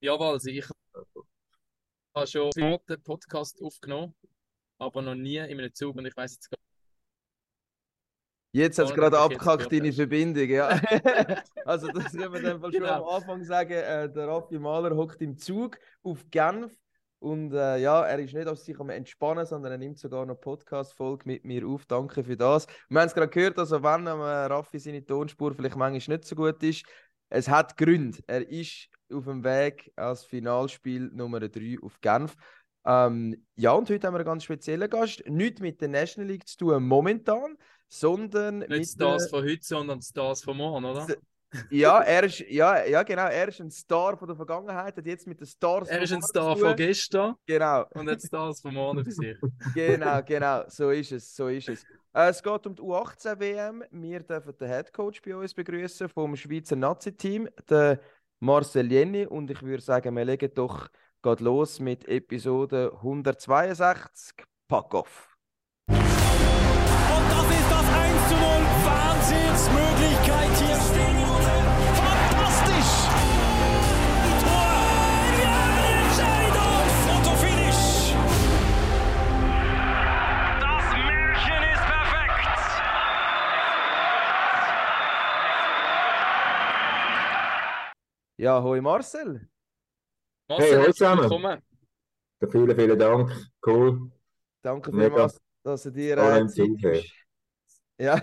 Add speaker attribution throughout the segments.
Speaker 1: Jawohl, also ich habe schon einen Podcast aufgenommen, aber noch nie in einem Zug und ich weiß jetzt gar
Speaker 2: Jetzt hat es
Speaker 1: nicht,
Speaker 2: gerade abgekackt, deine. Verbindung, ja. also, das können wir dann schon
Speaker 1: Genau.
Speaker 2: am Anfang sagen. Äh, der Raffi Mahler hockt im Zug auf Genf und äh, ja, er ist nicht auf sich am Entspannen, sondern er nimmt sogar noch Podcast-Folge mit mir auf. Danke für das. Wir haben es gerade gehört, also wenn ähm, Raffi seine Tonspur vielleicht manchmal nicht so gut ist, es hat Gründe. Er ist auf dem Weg als Finalspiel Nummer 3 auf Genf. Ähm, ja, und heute haben wir einen ganz speziellen Gast. Nicht mit der National League zu tun momentan, sondern
Speaker 1: Nicht
Speaker 2: mit
Speaker 1: Stars
Speaker 2: der...
Speaker 1: von heute, sondern Stars von morgen, oder?
Speaker 2: Ja, er ist, ja, ja, genau, er ist ein Star von der Vergangenheit, hat jetzt mit den Stars
Speaker 1: Er ist ein Star von gestern
Speaker 2: Genau,
Speaker 1: und hat Stars von morgen für sich.
Speaker 2: genau, genau, so ist es, so ist es. Äh, es geht um die U18-WM. Wir dürfen den Headcoach bei uns begrüßen vom Schweizer Nazi-Team, den Marcel Jenny. Und ich würde sagen, wir legen doch grad los mit Episode 162. Pack off!
Speaker 3: Und das ist das 1 zu 0. Wahnsinnsmöglichkeit hier Ja,
Speaker 2: hoi Marcel.
Speaker 1: Marcel,
Speaker 4: Hey,
Speaker 1: herzlich
Speaker 4: zusammen.
Speaker 1: willkommen.
Speaker 4: Vielen, vielen Dank. Cool.
Speaker 2: Danke vielmals, dass du dir äh, Zeit nimmst. Ja.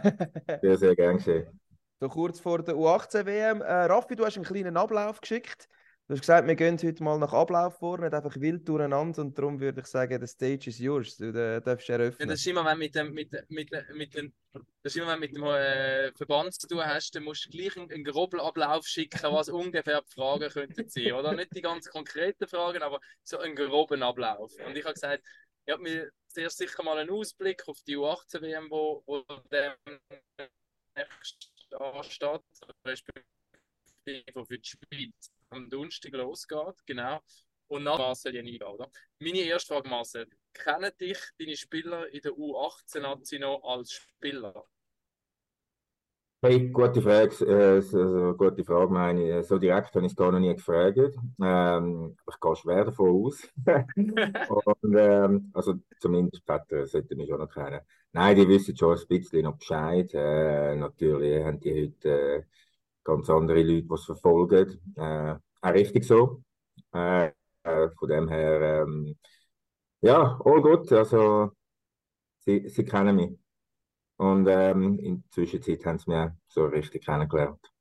Speaker 4: Sehr, sehr gern geschehen.
Speaker 2: So kurz vor der U18-WM. Äh, Raffi, du hast einen kleinen Ablauf geschickt. Du hast gesagt, wir gehen heute mal nach Ablauf vor, nicht einfach wild durcheinander. Und darum würde ich sagen, the stage is yours. Du darfst
Speaker 1: Ja,
Speaker 2: eröffnen.
Speaker 1: das ist immer, wenn mit dem, mit, mit, mit dem, das immer, wenn mit dem äh, Verband zu tun hast, dann musst du gleich einen, einen groben Ablauf schicken, was ungefähr die Fragen könnten sein, oder? Nicht die ganz konkreten Fragen, aber so einen groben Ablauf. Und ich habe gesagt, ich habe mir zuerst sicher mal einen Ausblick auf die U18-WM, wo, wo der nächste ansteht, respektive für die Schweiz am Donnerstag losgeht, genau. Und nach Marcel eingehen, oder? Meine erste Frage, Marcel. Kennen dich deine Spieler in der U18-Nazi noch als Spieler?
Speaker 4: Hey, gute Frage. Also, gute Frage, meine ich. So direkt habe ich es gar noch nie gefragt. Ähm, ich gehe schwer davon aus. Und, ähm, also zumindest Väter sollten mich schon noch kennen. Nein, die wissen schon ein bisschen noch Bescheid. Äh, natürlich haben die heute äh, ganz andere Leute, die es verfolgen. Äh, auch richtig so. Äh, äh, von dem her, ähm, ja, all gut. Also, sie, sie kennen mich. Und ähm, in der Zwischenzeit haben sie mich auch so richtig kennengelernt.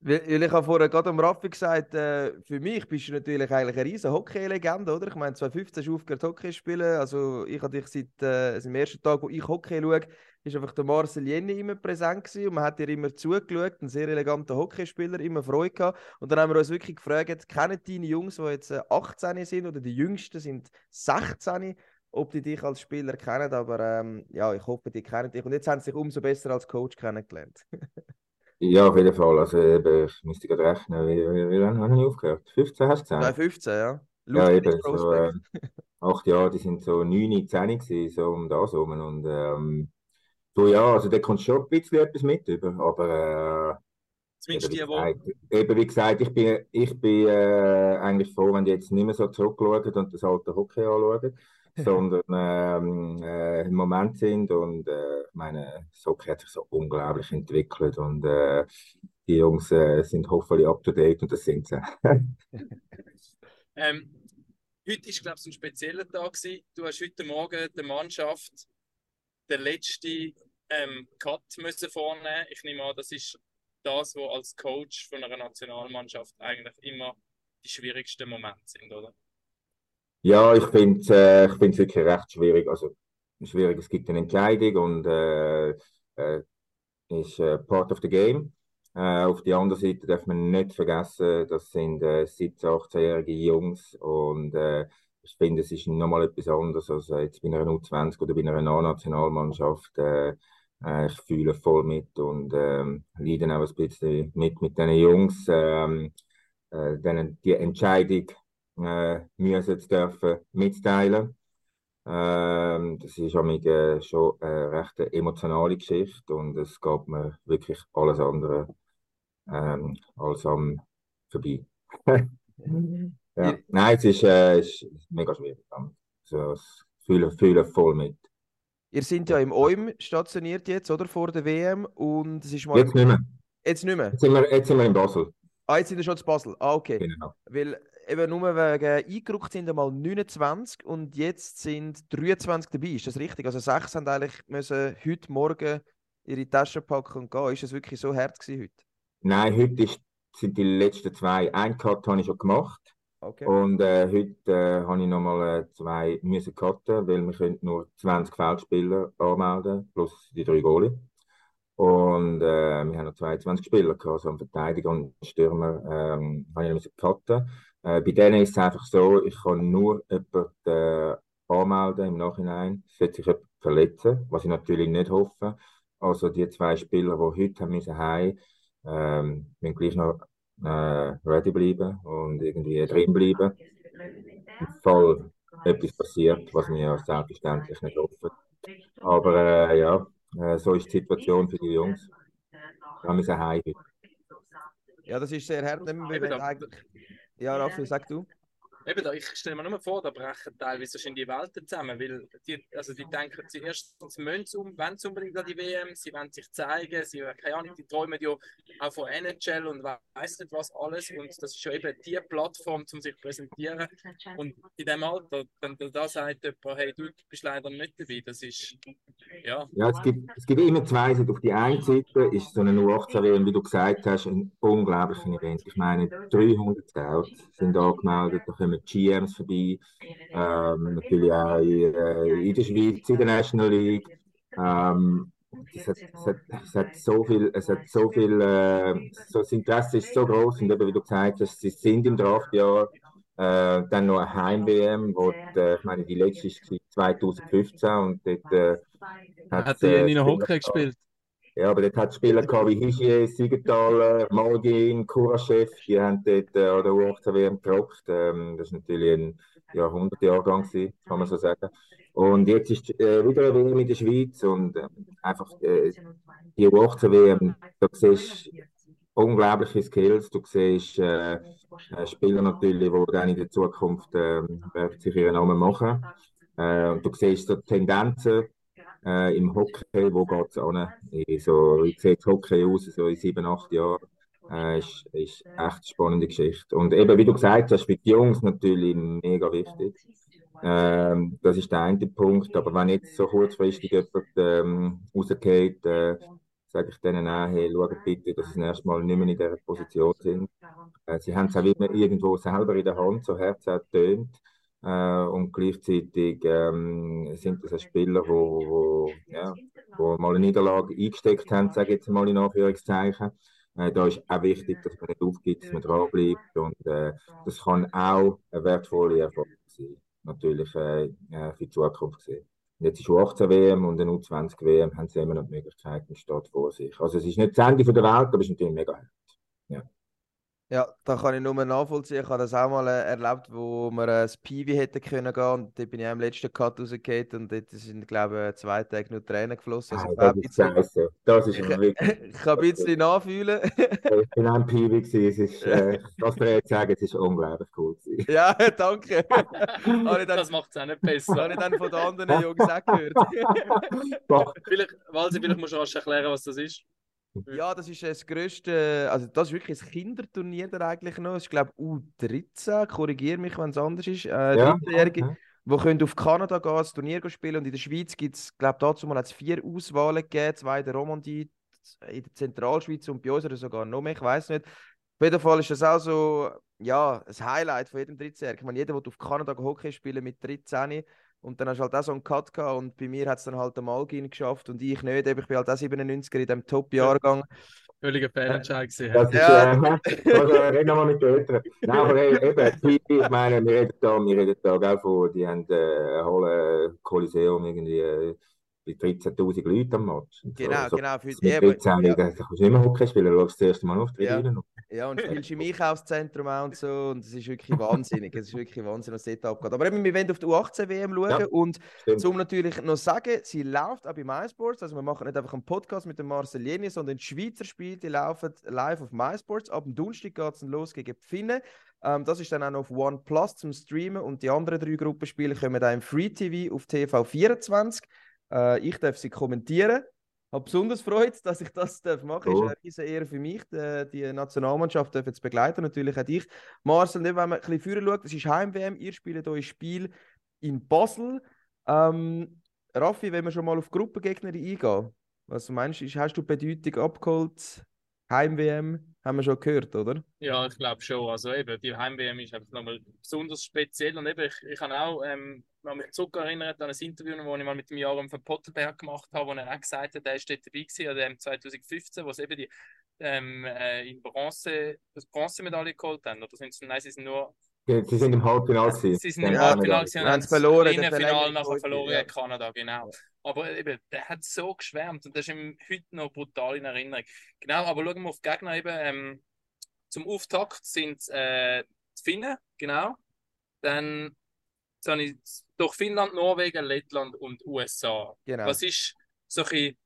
Speaker 2: Weil, ich habe vorher gerade am Raffi gesagt, äh, für mich bist du natürlich eigentlich eine riesen Hockey-Legende, oder? Ich meine, 2015 hast du aufgehört Hockey spielen. Also ich habe dich seit äh, dem ersten Tag, wo ich Hockey schaue, ist einfach der Marcel Jenny immer präsent gewesen und man hat dir immer zugeschaut, ein sehr eleganter Hockeyspieler, immer Freude gehabt. Und dann haben wir uns wirklich gefragt, kennen deine Jungs, die jetzt äh, 18 sind oder die Jüngsten sind 16, ob die dich als Spieler kennen, aber ähm, ja, ich hoffe, die kennen dich. Und jetzt haben sie sich umso besser als Coach kennengelernt.
Speaker 4: Ja, auf jeden Fall. Also eben, ich müsste gerade rechnen, wie, wie, wie lange habe ich aufgehört? 15 hast du gesagt?
Speaker 2: 2015, ja.
Speaker 4: Ja,
Speaker 2: Lustiger
Speaker 4: eben, so äh, acht Jahre, die sind so 9, 10 gewesen, so um das herum. Und ähm, so ja, also da kommst du schon ein bisschen etwas mit über, aber äh,
Speaker 1: Zumindest
Speaker 4: eben,
Speaker 1: die,
Speaker 4: wie
Speaker 1: die.
Speaker 4: gesagt, eben wie gesagt, ich bin, ich bin äh, eigentlich froh, wenn die jetzt nicht mehr so zurückschauen und das alte Hockey anschauen, sondern ähm, äh, im Moment sind und äh, ich meine, das Hockey hat sich so unglaublich entwickelt und äh, die Jungs äh, sind hoffentlich up to date und das sind sie.
Speaker 1: Ähm, heute ist, glaube ich, ein spezieller Tag. Gewesen. Du hast heute Morgen der Mannschaft den letzten ähm, Cut müssen vornehmen. Ich nehme an, das ist das, was als Coach von einer Nationalmannschaft eigentlich immer die schwierigsten Momente sind, oder?
Speaker 4: Ja, ich finde es äh, wirklich recht schwierig. Also schwierig, es gibt eine Entscheidung und äh, äh, ist äh, part of the game. Äh, auf der anderen Seite darf man nicht vergessen, das sind äh, 17-, 18-jährige Jungs und äh, ich finde, es ist nochmal etwas anderes als äh, jetzt bei einer U20 oder bei einer A-Nationalmannschaft. Äh, äh, ich fühle voll mit und ähm, leide auch ein bisschen mit mit diesen Jungs, ähm, äh, denen die Entscheidung äh, müssen zu dürfen mitteilen. Ähm, das ist amig, äh, schon eine recht emotionale Geschichte und es geht mir wirklich alles andere ähm, als am vorbei. Ja. Nein, es ist, äh, es ist mega schwierig. Also, es fühle, fühle voll mit.
Speaker 2: Ihr seid ja im OIM stationiert jetzt, oder? Vor der WM. Und es ist mal.
Speaker 4: Jetzt nicht mehr.
Speaker 2: Jetzt nicht mehr.
Speaker 4: Jetzt sind wir, jetzt sind wir in Basel.
Speaker 2: Ah, jetzt sind wir schon zu Basel. Ah, okay.
Speaker 4: Genau.
Speaker 2: Weil eben nur wegen eingerückt sind einmal 29 und jetzt sind 23 dabei. Ist das richtig? Also sechs haben eigentlich müssen heute Morgen ihre Taschen packen und gehen. Ist das wirklich so hart gewesen heute?
Speaker 4: Nein, heute ist, sind die letzten zwei. Ein Cut habe ich schon gemacht.
Speaker 2: Okay.
Speaker 4: Und äh, heute äh, habe ich nochmal äh, zwei müssen cutten, weil wir können nur 20 Feldspieler anmelden, plus die drei Goalie. Und äh, wir haben noch 22 Spieler gehabt, also einen Verteidiger und einen Stürmer ähm, habe ich müssen cutten. Äh, bei denen ist es einfach so, ich kann nur jemanden äh, anmelden im Nachhinein, sollte sich jemand verletzen, was ich natürlich nicht hoffe. Also die zwei Spieler, die heute haben müssen heim, ähm, müssen gleich noch äh, ready bleiben und irgendwie drin bleiben. Im Fall etwas passiert, was wir ja selbstverständlich nicht hoffen. Aber äh, ja, äh, so ist die Situation für die Jungs. Wir müssen heim heute.
Speaker 2: Ja, das ist sehr hart. Wenn
Speaker 1: da-
Speaker 2: eigentlich... Ja, Raffi, sag du.
Speaker 1: Eben da, ich stelle mir nur vor, da brechen teilweise schon die Welten zusammen, weil die, also die denken zuerst, sie müssen um, wollen unbedingt an die WM, sie wollen sich zeigen, sie, keine Ahnung, die träumen ja auch von NHL und weiß nicht was alles und das ist ja eben die Plattform, um sich zu präsentieren und in dem Alter, wenn da da sagt jemand, hey, du bist leider nicht dabei, das ist, ja,
Speaker 4: Ja, es gibt, es gibt immer zwei Seiten. Auf die einen Seite ist so eine U18-WM, wie du gesagt hast, ein unglaubliches Event. Ich meine, 300 Scouts sind angemeldet, da kommen GMs vorbei, ähm, natürlich auch in, äh, in der Schweiz, in der National League. Ähm, es, hat, es, hat, es hat so viel, es hat so viel, äh, so, das Interesse ist so groß und eben, wie du gesagt hast, sie sind im Draftjahr. Äh, dann noch eine Heim-WM, wo die, äh, ich meine, die letzte war 2015 und dort äh,
Speaker 5: Hat
Speaker 4: äh,
Speaker 5: die Nina
Speaker 4: Spieler
Speaker 5: Hockey
Speaker 4: gehabt.
Speaker 5: gespielt?
Speaker 4: Ja, aber dort hat Spieler gehabt wie Hischier, Siegenthaler, Malgin, Kuraschew, die haben dort äh, an der U18 WM gerockt. Ähm, das war natürlich ein Jahrhundertjahrgang, kann man so sagen. Und jetzt ist äh, wieder eine WM in der Schweiz und äh, einfach äh, die U18 WM, da siehst unglaubliche Skills. Du siehst äh, äh, Spieler natürlich, die dann in der Zukunft äh, sich ihren Namen machen. Äh, und du siehst so Tendenzen äh, im Hockey, wo geht es an? So, wie sieht Hockey aus, so in sieben, acht Jahren? Äh, ist, ist echt spannende Geschichte. Und eben, wie du gesagt hast, für die Jungs natürlich mega wichtig. Ähm, das ist der eine Punkt. Aber wenn jetzt so kurzfristig jemand ähm, rausgeht, äh, sage ich denen auch, hey, schaut bitte, dass sie das erste Mal nicht mehr in dieser Position sind. Äh, sie haben es auch wieder irgendwo selber in der Hand, so Herz tönt. Äh, und gleichzeitig ähm, sind das Spieler, die wo, wo, ja, wo mal eine Niederlage eingesteckt haben, sage ich jetzt mal in Anführungszeichen. Äh, da ist auch wichtig, dass man nicht aufgibt, dass man dranbleibt. Und äh, das kann auch eine wertvolle Erfahrung sein, natürlich äh, äh, für die Zukunft gesehen. Jetzt ist U18-WM und eine U20-WM, haben sie immer noch die Möglichkeit, und steht vor sich. Also es ist nicht das Ende der Welt, aber es ist natürlich mega hart.
Speaker 2: Ja, da kann ich nur nachvollziehen. Ich habe das auch mal äh, erlebt, wo wir äh, das Piwi hätten können gehen und dort bin ich auch im letzten Cut rausgegangen und dort sind, glaube ich, zwei Tage nur Tränen geflossen. Also, ich,
Speaker 4: Ah,
Speaker 2: habe
Speaker 4: das ist
Speaker 2: bisschen.
Speaker 4: Das ist
Speaker 2: ich,
Speaker 4: wirklich.
Speaker 2: ich kann ein bisschen nachfühlen.
Speaker 4: Ich bin auch ein Piwi gewesen. Es ist, äh, was wir jetzt sagen, es ist unglaublich cool gewesen.
Speaker 2: ja, danke. ich dann,
Speaker 1: das macht es auch nicht besser.
Speaker 2: habe ich dann von den anderen Jungs auch gehört.
Speaker 1: Vielleicht, Walsi, vielleicht musst du rasch erklären, was das ist.
Speaker 2: Ja, das ist das grösste, also das ist wirklich ein Kinderturnier da eigentlich noch. Es ist glaube U13, korrigiere mich, wenn es anders ist. Äh,
Speaker 4: Ja,
Speaker 2: 13-Jährige,
Speaker 4: ja.
Speaker 2: die können auf Kanada gehen, das Turnier spielen und in der Schweiz gibt es, glaube dazu mal hat's vier Auswahlen gegeben, zwei in der Romandie, in der Zentralschweiz und bei uns oder sogar noch mehr, ich weiß nicht. Auf jeden Fall ist das auch so, ja, ein Highlight von jedem 13-Jährigen. Ich meine, jeder, der auf Kanada Hockey spielen mit 13 und dann hast du halt auch so einen Cut gehabt und bei mir hat es dann halt der Malgin geschafft und ich nicht, eben, ich bin halt auch 97er in dem Top-Jahrgang.
Speaker 1: Völliger Fehlentscheid gewesen.
Speaker 4: Das ist,
Speaker 2: Ja.
Speaker 4: äh, also, reden wir mal mit den Eltern. Nein, aber hey, eben, ich meine, wir reden da, wir reden da, gell, von, die haben äh, ein hohes Kolosseum irgendwie, äh, 13.000 Leuten am Match.
Speaker 2: Genau,
Speaker 4: so,
Speaker 2: genau. Für,
Speaker 4: mit
Speaker 2: eben,
Speaker 4: 13
Speaker 2: ja,
Speaker 4: kannst du nicht mehr Hockey spielen, du schaust das erste Mal auf die
Speaker 2: Ja.
Speaker 4: Tribüne.
Speaker 2: ja, und spielst im Einkaufszentrum auch und so. Und es ist wirklich wahnsinnig. Es ist wirklich Wahnsinn, was dort abgeht. Aber eben, wir wollen auf die U18-WM schauen.
Speaker 4: Ja.
Speaker 2: Und
Speaker 4: Stimmt.
Speaker 2: zum natürlich noch sagen, sie läuft auch bei MySports. Also wir machen nicht einfach einen Podcast mit dem Marcel Jeni, sondern die Schweizer Spiele die laufen live auf MySports. Ab dem Donnerstag geht es dann los gegen die Finnen. Ähm, das ist dann auch noch auf OnePlus zum Streamen. Und die anderen drei Gruppenspiele kommen dann im Free TV auf TV24. Äh, ich darf sie kommentieren. habe besonders Freude, dass ich das darf machen darf.
Speaker 4: Cool.
Speaker 2: Ist eine riesen Ehre für mich, die, die Nationalmannschaft darf jetzt begleiten. Natürlich auch dich. Marcel, wenn man ein bisschen früher schaut, es ist Heim-WM, ihr spielt euer Spiel in Basel. Ähm, Raffi, wenn wir schon mal auf Gruppengegner eingehen, was meinst du, hast du Bedeutung abgeholt? Heim-WM, haben wir schon gehört, oder?
Speaker 1: Ja, ich glaube schon. Also eben, die Heim-WM ist einfach nochmal besonders speziell. Und eben, ich, ich habe auch ähm, mich zurückerinnert an ein Interview, das ich mal mit dem Jaron von Potterberg gemacht habe, wo er auch gesagt hat, er ist dabei gewesen, an dem 2015, wo sie eben die ähm, äh, in Bronze, das Bronzemedaille geholt haben. Oder sind sie, nein, sie sind nur
Speaker 4: Ja, Sie sind im Halbfinale. gewesen.
Speaker 1: Sie sind im Halbfinale und
Speaker 2: haben es verloren,
Speaker 1: im
Speaker 2: der
Speaker 1: Finale nachher verloren
Speaker 2: ja.
Speaker 1: in Kanada, genau. Aber eben, der hat so geschwärmt und das ist ihm heute noch brutal in Erinnerung. Genau, aber schauen wir auf die Gegner eben. Ähm, zum Auftakt sind äh, die Finnen, genau. Dann habe ich durch Finnland, Norwegen, Lettland und USA.
Speaker 2: Genau.
Speaker 1: Was ist so ein bisschen,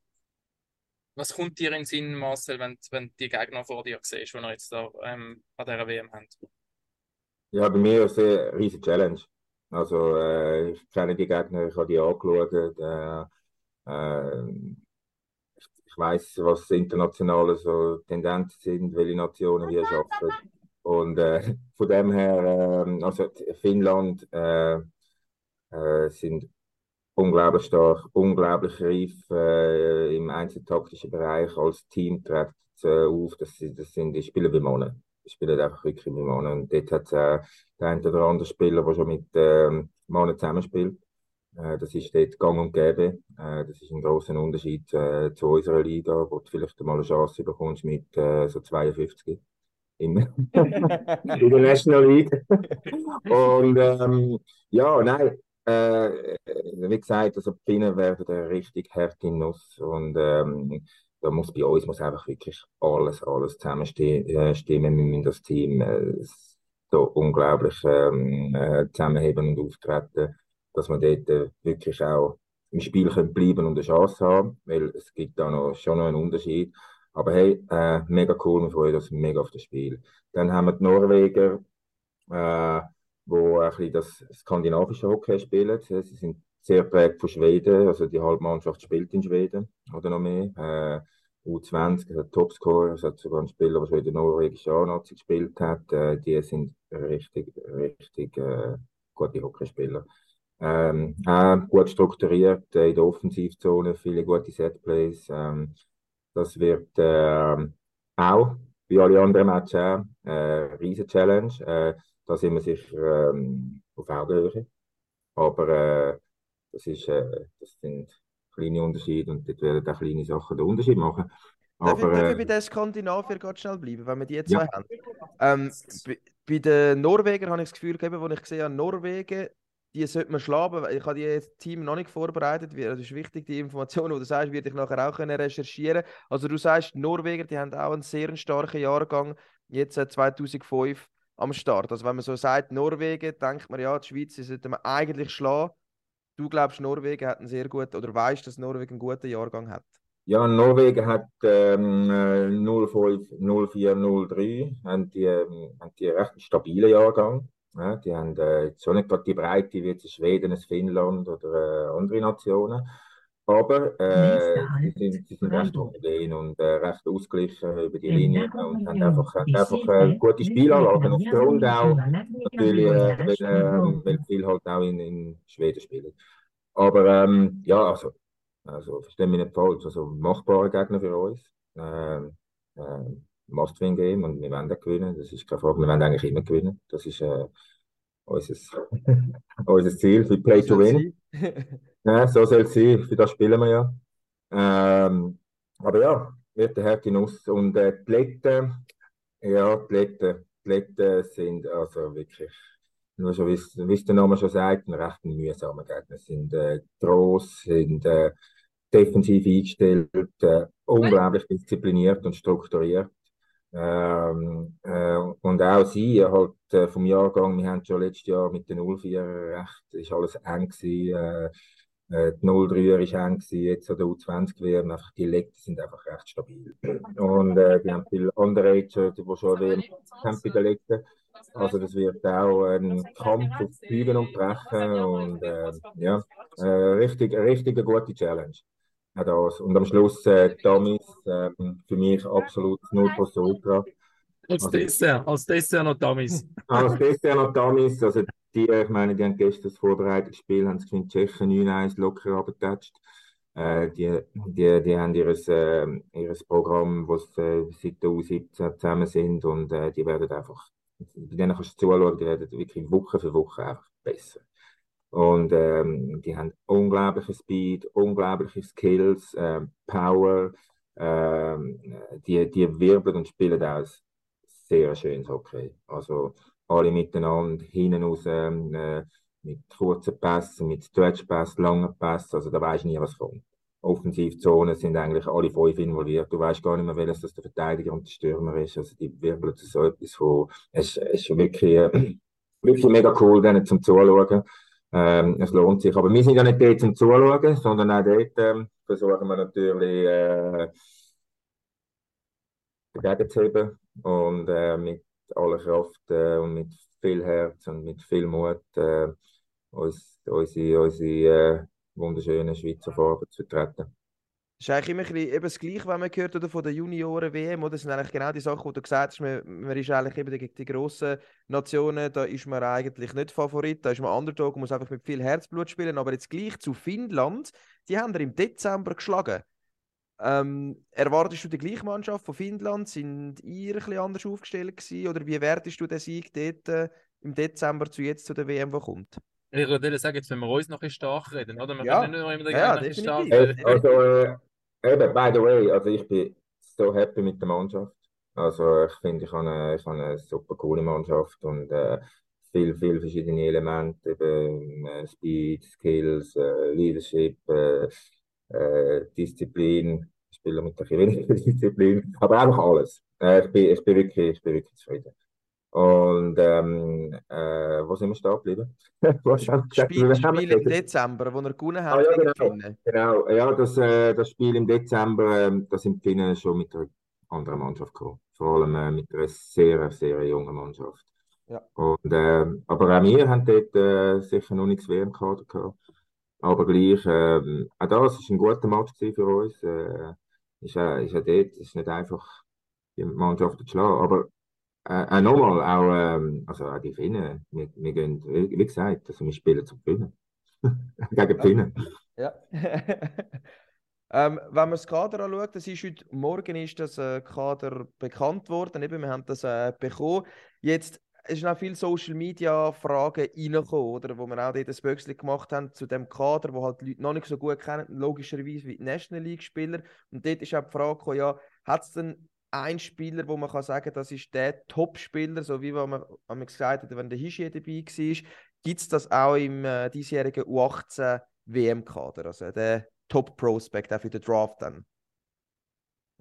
Speaker 1: was kommt dir in den Sinn, Marcel, wenn, wenn du die Gegner vor dir siehst, die wir jetzt da ähm, an dieser WM haben?
Speaker 4: Ja, bei mir ist es eine riesige Challenge. Also, äh, ich kenne die Gegner, ich habe die angeschaut. Äh, äh, ich, ich weiß, was internationale so Tendenzen sind, welche Nationen wie schaffen. Und äh, von dem her, ähm, also Finnland äh, äh, sind unglaublich stark, unglaublich reif äh, im einzeltaktischen Bereich. Als Team treten sie auf. Das, das sind die Spieler wie Männer. Spielen einfach wirklich wie Männer. Und dort hat es äh, der ein oder andere Spieler, der schon mit ähm, Männern zusammenspielt. Äh, das ist dort gang und gäbe. Äh, das ist ein großer Unterschied äh, zu unserer Liga, wo du vielleicht mal eine Chance bekommst mit äh, so 52 in, in der National League. Und ähm, ja, nein, äh, wie gesagt, also die werden eine richtig harte Nuss und ähm, da muss bei uns muss einfach wirklich alles, alles zusammenstimmen. Äh, wir müssen das Team äh, so unglaublich ähm, äh, zusammenheben und auftreten, dass wir dort wirklich auch im Spiel können bleiben und eine Chance haben, weil es gibt da noch, schon noch einen Unterschied. Aber hey, äh, mega cool, wir freuen uns mega auf das Spiel. Dann haben wir die Norweger, äh, wo ein bisschen das skandinavische Hockey spielen. Sie sind sehr prägt von Schweden, also die Halbmannschaft spielt in Schweden oder noch mehr. Äh, U20, es hat Topscorer, es hat sogar einen Spieler, der schon in der norwegischen A-Nazi gespielt hat. Äh, die sind richtig, richtig äh, gute Hockeyspieler. Ähm, auch gut strukturiert äh, in der Offensivzone, viele gute Setplays. Ähm, das wird ähm, auch, wie alle anderen Matches auch, äh, eine riesen Challenge. Äh, da sind wir sicher ähm, auf Augenhöhe. Aber äh, das, ist, äh, das sind kleine Unterschiede und dort werden auch kleine Sachen den Unterschied machen.
Speaker 2: Darf ich,
Speaker 4: Aber
Speaker 2: darf ich
Speaker 4: äh,
Speaker 2: bei den Skandinavier ganz schnell bleiben, wenn wir die
Speaker 4: Ja.
Speaker 2: zwei haben? Ähm, bei, bei den Norwegern habe ich das Gefühl, gegeben, als ich gesehen habe, Norwegen, die sollte man schlagen. Ich habe die Team noch nicht vorbereitet. Es ist wichtig, die Informationen, die du sagst, werde ich nachher auch können recherchieren. Also du sagst, die Norweger, die haben auch einen sehr starken Jahrgang, jetzt äh, 2005 am Start. Also wenn man so sagt, Norwegen, denkt man, ja, die Schweiz die sollte man eigentlich schlagen. Du glaubst, Norwegen hat einen sehr guten, oder weißt, dass Norwegen einen guten Jahrgang hat?
Speaker 4: Ja, Norwegen hat ähm, äh, 05, 04, 03, haben die, ähm, haben die einen recht stabilen Jahrgang. Ja, die haben äh, schon nicht gerade die Breite wie jetzt Schweden, Finnland oder äh, andere Nationen. Aber äh, sie
Speaker 5: Halt,
Speaker 4: sind, sie sind recht homogen und äh, recht ausgeglichen über die Linie und haben einfach, haben einfach äh, gute Spielanlagen aufgrund auch natürlich, äh, weil, ähm, weil viel halt auch in, in Schweden spielen. Aber ähm, ja, also, also verstehen mich nicht falsch, also machbare Gegner für uns. Ähm, ähm, Must-Win-Game und wir wollen gewinnen, das ist keine Frage, wir wollen eigentlich immer gewinnen. Das ist äh, unser, unser Ziel, für Play to Win. Ja, so soll es sein, für das spielen wir ja. Ähm, aber ja, wird der harte Nuss. Und äh, die Letten, ja, die Letten, die Letten sind also wirklich, nur schon, wie es der Name schon sagt, ein recht mühsamer Gegner. Sind äh, gross, sind äh, defensiv eingestellt, äh, unglaublich diszipliniert und strukturiert. Ähm, äh, und auch sie halt äh, vom Jahrgang, wir haben schon letztes Jahr mit den 04 recht, ist alles eng gewesen, äh, äh, die 03er ist eng gewesen, jetzt an der U20 WM, einfach die Leute sind einfach recht stabil. Und äh, die haben viele andere Ager, die schon WM haben bei den Leuten. Also das wird auch ein Kampf auf Biegen und Brechen und äh, ja, äh, richtig, richtig eine gute Challenge. Auch das. Und am Schluss äh, Dummies, äh, für mich absolut 0 plus Ultra.
Speaker 1: Als
Speaker 4: Also-
Speaker 1: Dessert, als Dessert noch Dummies.
Speaker 4: Als Dessert noch Dummies, also die, ich meine, die haben gestern das Vorbereitungsspiel, haben sie gegen die Tschechen 9-1 locker abgetatscht. Äh, die, die, die haben ihres, äh, ihres Programm, sie äh, seit der U17 zusammen sind und äh, die werden einfach, bei denen kannst du zuschauen, die werden wirklich Woche für Woche einfach besser. Und ähm, die haben unglaubliche Speed, unglaubliche Skills, äh, Power, ähm, die, die wirbeln und spielen auch sehr schönes Hockey. Also alle miteinander, hinten raus, ähm, äh, mit kurzen Pässen, mit Stretchpässen, langen Pässen, also da weisst du nie, was kommt. Offensivzonen sind eigentlich alle fünf involviert. Du weißt gar nicht mehr, welches das der Verteidiger und der Stürmer ist. Also die wirbeln so etwas von. Es, es ist wirklich, äh, wirklich mega cool, denen zum Zuschauen. Ähm, es lohnt sich. Aber wir sind ja nicht dort zum Zuschauen, sondern auch dort ähm, versuchen wir natürlich äh, dagegen zu heben und äh, mit aller Kraft äh, und mit viel Herz und mit viel Mut äh, uns, unsere, unsere äh, wunderschönen Schweizer Farben zu vertreten.
Speaker 2: Das ist eigentlich immer ein bisschen das Gleiche, wenn man hört oder, von der Junioren-WM. Das sind eigentlich genau die Sachen, die du gesagt hast. Man, man ist eigentlich eben gegen die grossen Nationen, da ist man eigentlich nicht Favorit. Da ist man Underdog, muss einfach mit viel Herzblut spielen. Aber jetzt gleich zu Finnland, die haben wir im Dezember geschlagen. Ähm, erwartest du die gleiche Mannschaft von Finnland? Sind ihr ein bisschen anders aufgestellt gewesen? Oder wie wertest du den Sieg dort äh, im Dezember zu jetzt zu der WM, die kommt?
Speaker 1: Ich würde sagen, jetzt wenn wir uns noch ein bisschen stark reden, oder? Wir
Speaker 2: Ja.
Speaker 1: können nicht nur immer
Speaker 2: Ja,
Speaker 1: ein bisschen stark
Speaker 2: definitiv.
Speaker 1: reden.
Speaker 4: Äh, also, äh, eben, by the way, also ich bin so happy mit der Mannschaft. Also ich finde, ich habe eine, ich habe eine super coole Mannschaft und äh, viel, viel verschiedene Elemente, eben äh, Speed, Skills, äh, Leadership, äh, äh, Disziplin, Spieler mit ein bisschen weniger Disziplin, aber einfach alles. Äh, ich bin, ich bin wirklich, ich bin wirklich zufrieden. Und ähm, äh, wo sind wir stehen geblieben?
Speaker 2: Spiel, Spiel im. Dezember, wo er gewonnen
Speaker 4: Ah,
Speaker 2: hat
Speaker 4: ja,
Speaker 2: gegen die
Speaker 4: genau. Genau, ja, das, äh, das Spiel im Dezember, ähm, da sind Finnen schon mit einer anderen Mannschaft gekommen. Vor allem äh, mit einer sehr, sehr jungen Mannschaft.
Speaker 2: Ja.
Speaker 4: Und, ähm, aber auch wir haben dort äh, sicher noch nichts WM-Kader gehabt. Aber gleich, ähm, auch das ist ein guter Match für uns. Ist, äh, ist auch dort, ist nicht einfach, die Mannschaft zu schlagen. Aber äh, äh, nochmal, auch, ähm, also auch die Finnen, wir, wir gehen, wie, wie gesagt, also wir spielen zum Gewinnen. Gegen die Finnen.
Speaker 2: Ja. ähm, wenn man das Kader anschaut, das ist heute Morgen ist das äh, Kader bekannt worden. Eben, wir haben das äh, bekommen. Jetzt es sind auch viele Social Media Fragen reingekommen, oder? Wo wir auch dort ein Böckchen gemacht haben zu dem Kader, wo halt die Leute noch nicht so gut kennen, logischerweise wie die National League Spieler. Und dort ist auch die Frage gekommen, ja, hat es denn einen Spieler, wo man kann sagen, das ist der Top-Spieler, so wie man, man gesagt hat, wenn der Hischier dabei war, gibt es das auch im äh, diesjährigen U18 WM-Kader, also der Top-Prospect auch für den Draft dann?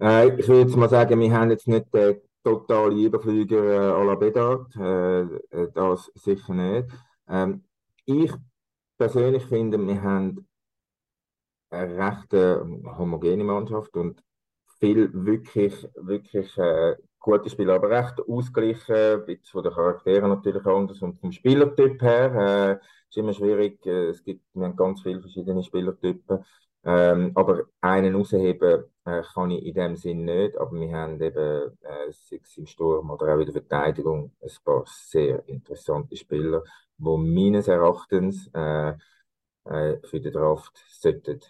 Speaker 4: Äh, ich würde jetzt mal sagen, wir haben jetzt nicht den totalen Überflüger äh, à la Bedard, äh, äh, das sicher nicht. Ähm, ich persönlich finde, wir haben eine recht äh, homogene Mannschaft und viel wirklich, wirklich äh, gute Spieler, aber recht ausgeglichen, ein bisschen von den Charakteren natürlich anders und vom Spielertyp her äh, ist immer schwierig. Äh, es gibt, wir haben ganz viele verschiedene Spielertypen. Ähm, aber einen rausheben äh, kann ich in dem Sinn nicht, aber wir haben eben, äh, sei es im Sturm oder auch in der Verteidigung, ein paar sehr interessante Spieler, die meines Erachtens äh, äh, für den Draft sollten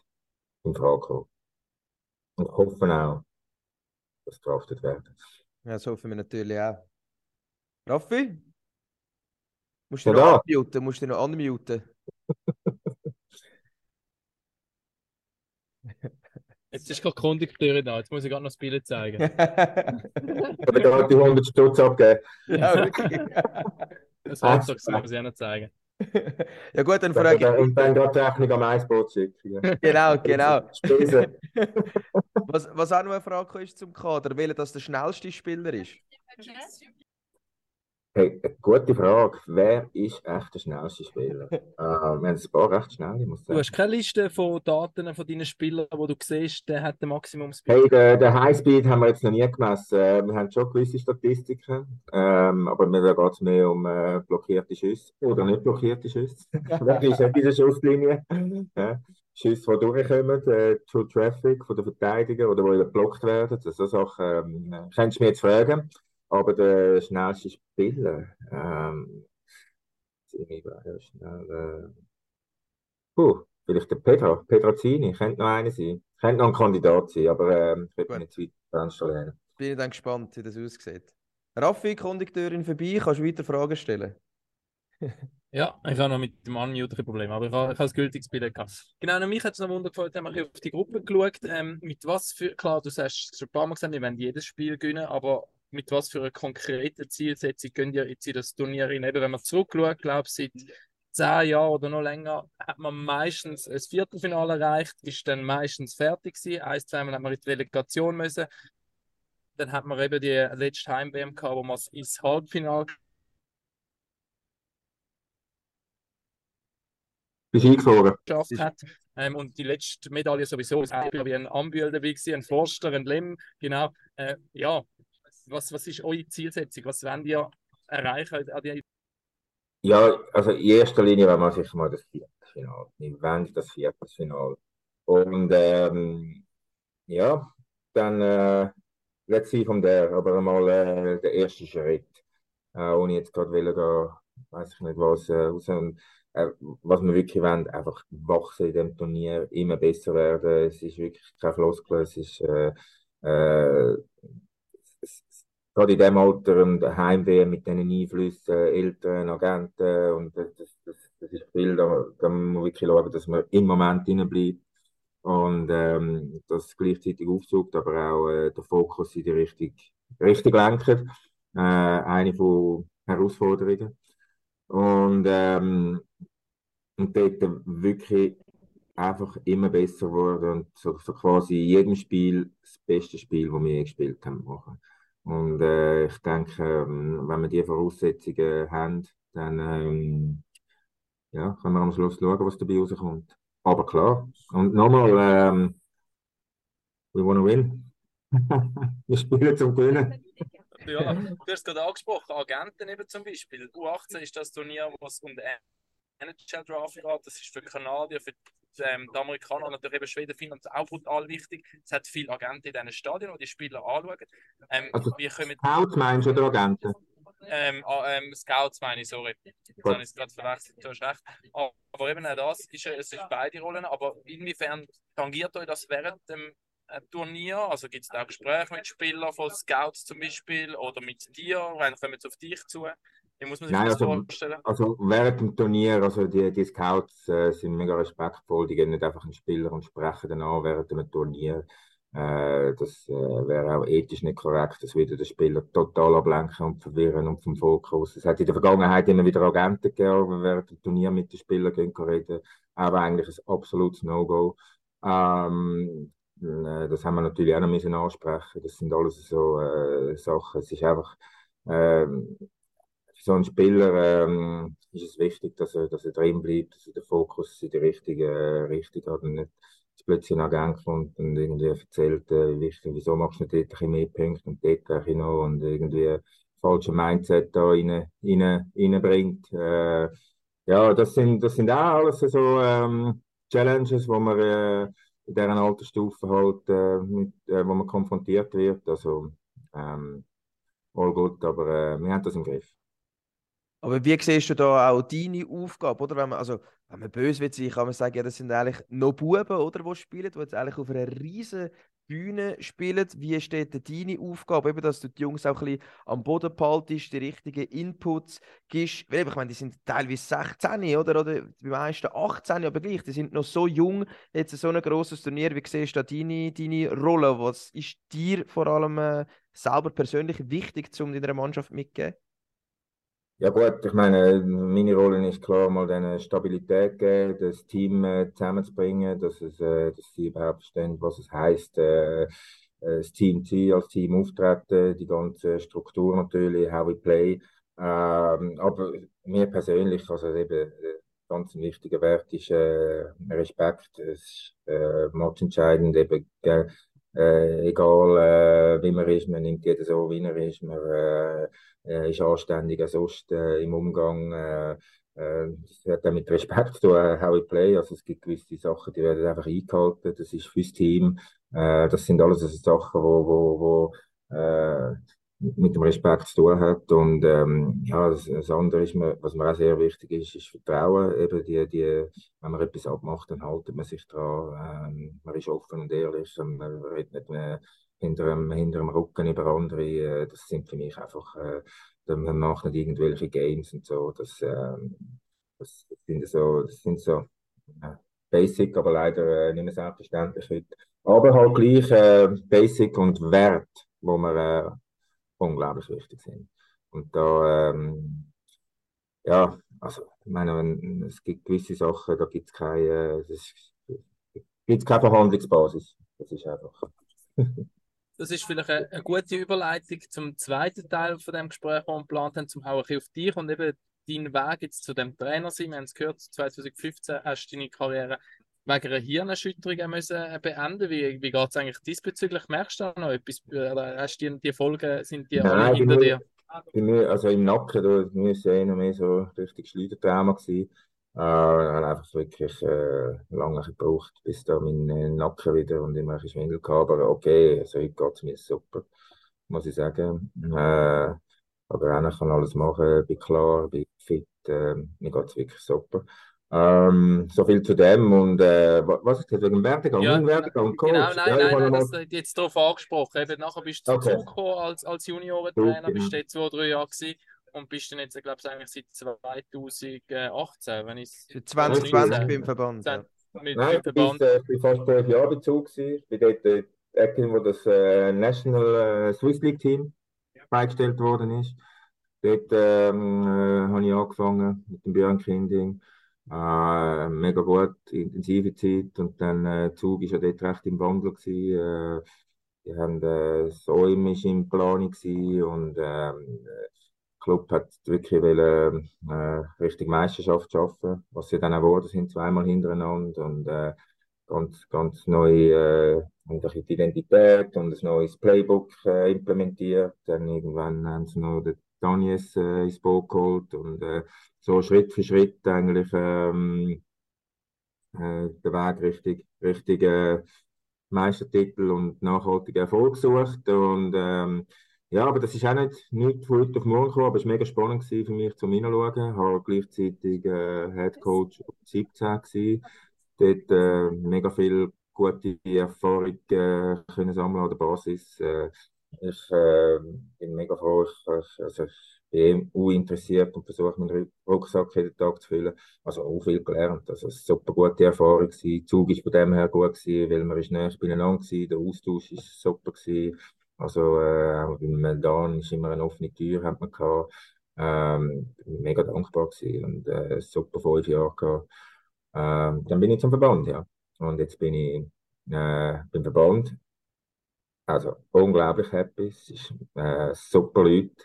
Speaker 4: in Frage kommen. Und hoffen auch, dass draftet werden.
Speaker 2: Ja, das hoffen wir natürlich auch. Raffi? Musst du
Speaker 4: Ja,
Speaker 2: noch
Speaker 4: da.
Speaker 2: unmuten? Musst du noch unmuten?
Speaker 1: Jetzt ist gerade die Kondukteure da, jetzt muss ich gerade noch das Bild zeigen.
Speaker 4: Aber da hat die 100 Stutz abgegeben.
Speaker 2: ja, wirklich.
Speaker 1: Das Fahrzeug muss ich auch noch zeigen.
Speaker 2: ja gut, dann frage ich.
Speaker 4: Und dann gerade die Rechnung am Eisboot schicken.
Speaker 2: Genau, genau. Was, was auch noch eine Frage ist zum Kader, welcher das der schnellste Spieler ist?
Speaker 4: Hey, eine gute Frage. Wer ist echt der schnellste Spieler? äh, wir haben ein paar recht schnell, ich muss
Speaker 1: Du
Speaker 4: sagen.
Speaker 1: hast keine Liste von Daten von deinen Spielern, wo du siehst, der hat den Maximumspeed.
Speaker 4: Hey, den, den Highspeed haben wir jetzt noch nie gemessen. Äh, Wir haben schon gewisse Statistiken, ähm, aber mir geht es mehr um äh, blockierte Schüsse oder nicht blockierte Schüsse. Wer ist in dieser Schusslinie? Ja. Schüsse, die durchkommen, äh, True Traffic von den Verteidigern oder die geblockt werden. So Sachen ähm, äh, kannst du mir jetzt fragen. Aber der schnellste Spieler, ähm, ziemlich wäre schnell, äh, puh, vielleicht der Pedro, Pedrazzini, könnte noch einer sein. Könnte noch ein Kandidat sein, aber ähm, ich würde
Speaker 2: Gut.
Speaker 4: mich nicht zu weit.
Speaker 2: Bin ich dann gespannt, wie das aussieht. Raffi, Kondukteurin vorbei, kannst du weiter Fragen stellen?
Speaker 1: Ja, ich habe noch mit dem Unmute ein Problem, aber ich habe, ich habe ein gültiges Bild gehabt. Genau, und mich hat es noch Wunder gefallen, haben wir auf die Gruppe geschaut, ähm, mit was für, klar, du sagst es schon ein paar Mal gesagt, wir wollen jedes Spiel gewinnen, aber mit was für einer konkreten Zielsetzung gehen ihr jetzt in das Turnier rein? Eben, wenn man zurückschaut, glaube ich, seit zehn Jahren oder noch länger, hat man meistens ein Viertelfinale erreicht, ist dann meistens fertig gewesen, ein, zweimal hat man in die Delegation müssen, dann hat man eben die letzte Heim-WM gehabt, wo man es ins Halbfinale
Speaker 4: Bist du eingefroren?
Speaker 1: geschafft hat. Ähm, und die letzte Medaille sowieso ist wie ein Ambühl dabei gewesen, ein Forster, ein Lem, genau. Äh, ja, was, was ist eure Zielsetzung? Was wollt ihr erreichen?
Speaker 4: Ja, also in erster Linie wollen wir sicher mal das Viertelfinale. Wir wollen das Viertelfinale. Und ähm, ja, dann äh, let's see von der, aber einmal äh, der erste Schritt. Äh, ohne jetzt gerade wollen gehen, weiß ich nicht was, äh, raus. Und, äh, was wir wirklich wollen, einfach wachsen in dem Turnier, immer besser werden. Es ist wirklich kein Floskel, es ist äh, äh, gerade in dem Alter und Heimweh mit diesen Einflüssen, Eltern, Agenten und das, das, das, ist viel, da, da muss man wirklich schauen, dass man im Moment drin bleibt und ähm, das gleichzeitig aufsucht, aber auch äh, den Fokus in die Richtung, Richtung lenkt. Äh, eine von Herausforderungen. Und, ähm, und dort wirklich einfach immer besser geworden und so, so quasi in jedem Spiel das beste Spiel, das wir gespielt haben, machen. Und äh, ich denke, ähm, wenn wir diese Voraussetzungen haben, dann ähm, ja, können wir am Schluss schauen, was dabei rauskommt. Aber klar, und nochmal, ähm, we wanna win. wir spielen zum Gewinnen.
Speaker 1: Ja, du hast gerade angesprochen, Agenten eben zum Beispiel. U18 ist das Turnier, was um den NHL Draft geht. Das ist für die Kanadier, für ähm, die Amerikaner, natürlich eben Schweden, Finnland auch brutal wichtig. Es hat viele Agenten in diesen Stadien, die die Spieler anschauen. Ähm,
Speaker 4: Also,
Speaker 1: wir kommen
Speaker 4: Scouts meinst du oder Agenten?
Speaker 1: Ähm, ah, ähm, Scouts meine ich, sorry. Jetzt habe ich es gerade verwechselt, du hast recht. Aber eben auch das, ist, es ist beide Rollen, aber inwiefern tangiert euch das während dem äh, Turnier? Also gibt es da auch Gespräche mit Spielern von Scouts zum Beispiel oder mit dir? Wann kommen sie auf dich zu? Wie muss man sich
Speaker 4: Nein,
Speaker 1: das
Speaker 4: also-
Speaker 1: vorstellen?
Speaker 4: Also während dem Turnier, also die, die Scouts äh, sind mega respektvoll, die gehen nicht einfach einen Spieler und sprechen dann an während dem Turnier. Äh, das äh, wäre auch ethisch nicht korrekt, das würde den Spieler total ablenken und verwirren und vom Fokus. Es hat in der Vergangenheit immer wieder Agenten gegeben, die während dem Turnier mit den Spielern gehen reden, aber eigentlich ein absolutes No-Go. Ähm, äh, das haben wir natürlich auch noch müssen ansprechen. Das sind alles so äh, Sachen. Es ist einfach ähm, so einen Spieler ähm, ist es wichtig, dass er, dass er drin bleibt, dass er den Fokus in die richtige äh, Richtung hat und nicht plötzlich ein Agent kommt und irgendwie erzählt, äh, wichtig, wieso machst du nicht dort ein mehr Punkte und dort ein noch und irgendwie falsche Mindset da rein, rein, reinbringt. Äh, ja, das sind, das sind auch alles so ähm, Challenges, wo man äh, in dieser Altersstufe halt, äh, mit, äh, wo man konfrontiert wird. Also, ähm, all gut, aber äh, wir haben das im Griff.
Speaker 2: Aber wie siehst du da auch deine Aufgabe, oder? Wenn man, also, wenn man böse wird kann man sagen, ja, das sind eigentlich noch Buben, oder, die spielen, die jetzt eigentlich auf einer riesen Bühne spielen. Wie steht denn deine Aufgabe, eben, dass du die Jungs auch ein bisschen am Boden behaltest, die richtigen Inputs gibst? Weil ich meine, die sind teilweise 16, oder? Oder die meisten 18, aber gleich, die sind noch so jung, jetzt so ein grosses Turnier. Wie siehst du da deine, deine Rolle? Was ist dir vor allem äh, selber persönlich wichtig, um deiner Mannschaft mitzugeben?
Speaker 4: Ja gut, ich meine, meine Rolle ist klar, mal denen Stabilität geben, das Team äh, zusammenzubringen, dass, es, äh, dass sie überhaupt verstehen, was es heisst, äh, äh das Team zu sein, als Team auftreten, die ganze Struktur natürlich, how we play. Ähm, aber mir persönlich, also eben, äh, ganz wichtiger Wert ist äh, Respekt. Es ist äh, entscheidend, eben, äh, egal äh, wie man ist, man nimmt jeden so, wie er ist, man äh, äh, ist anständiger sonst äh, im Umgang. Äh, äh, hat auch mit Respekt zu tun, how we play. Also es gibt gewisse Sachen, die werden einfach eingehalten. Das ist fürs Team. Das sind alles also Sachen, wo, wo, wo äh, mit dem Respekt zu tun hat. Und ähm, ja, das, das andere ist, mir, was mir auch sehr wichtig ist, ist Vertrauen. Eben die, die, wenn man etwas abmacht, dann haltet man sich daran. Ähm, man ist offen und ehrlich. Man redet nicht mehr hinter dem, hinter dem Rücken über andere. Äh, das sind für mich einfach, äh, man macht nicht irgendwelche Games und so. Das, äh, das sind so, das sind so basic, aber leider äh, nicht mehr selbstverständlich heute. Aber halt gleich äh, basic und Wert, wo man äh, unglaublich wichtig sind. Und da, ähm, ja, also, ich meine, wenn, es gibt gewisse Sachen, da gibt es keine, äh, keine Verhandlungsbasis. Das ist einfach.
Speaker 1: das ist vielleicht eine, eine, gute Überleitung zum zweiten Teil von dem Gespräch, das wir geplant haben, zum auch auf dich und eben deinen Weg jetzt zu dem Trainer sein. Wir haben es gehört, 2015 hast du deine Karriere wegen einer Hirnerschütterung müssen äh, beenden. Wie, wie geht es eigentlich diesbezüglich? Merkst du da noch etwas? Oder hast du die, die Folgen, sind die
Speaker 4: Nein, alle hinter dir? Bei mir, also im Nacken, da war es ja noch mehr so richtig Schleudertrauma. Gewesen. Äh, habe einfach wirklich äh, lange gebraucht, bis da mein äh, Nacken wieder und immer ein Schwindel gehabt. Aber okay, also heute geht es mir super, muss ich sagen. Äh, aber auch kann alles machen, bin klar, bin fit, äh, mir geht es wirklich super. Ähm, so viel zu dem und äh, was ist das wegen dem Werdegang?
Speaker 1: Ja,
Speaker 4: Werdegang,
Speaker 1: Coach? Genau, nein, ja, nein, nein das jetzt darauf angesprochen. Eben, nachher bist du okay. gekommen als, als Juniorentrainer, genau. bist du jetzt zwei, drei Jahre gewesen und bist dann jetzt, glaube ich, eigentlich seit 2018, wenn ich
Speaker 2: 2020 beim Verband. Ja.
Speaker 4: Mit, nein, mit Verband. Bis, äh, ich war fast zwölf Jahre Bezug Ich bin dort äh, Team, wo das äh, National äh, Swiss League Team beigestellt worden ist. Dort ähm, äh, habe ich angefangen mit dem Björn Kinding äh, mega gut, Zeit. Und dann äh, Zug ist ja dort recht im Wandel. Gewesen. Äh, die haben äh, so immer in Planung gewesen und der Club hat wirklich wollen, äh, Richtung Meisterschaft schaffen, was sie dann auch geworden sind, zweimal hintereinander und äh, ganz, ganz neue äh, Identität und ein neues Playbook äh, implementiert. Dann irgendwann haben sie noch den Daniels äh, ins Boot geholt und äh, so Schritt für Schritt eigentlich ähm, äh, den Weg richtig, richtig äh, Meistertitel und nachhaltigen Erfolg gesucht. Und ähm, ja, aber das ist auch nicht, nicht von heute auf morgen gekommen, aber es war mega spannend für mich zum Hinschauen. Ich war gleichzeitig äh, Head Coach 17 gewesen. Dort äh, mega viel gute Erfahrung äh, können sammeln an der Basis. Äh, ich äh, bin mega froh, ich, also ich bin eh interessiert und versuche meinen Rucksack jeden Tag zu füllen. Also auch viel gelernt. Also es war super gute Erfahrung. Der Zug war von dem her gut, gewesen, weil man ist näher beieinander war. Der Austausch war super. Gewesen. Also äh, auch Meldan ist immer eine offene Tür, hat man gehabt. Ähm, mega dankbar gewesen und äh, super fünf Jahre gehabt. Ähm, dann bin ich zum Verband, ja. Und jetzt bin ich äh, beim Verband also unglaublich happy. Es ist äh, super Leute.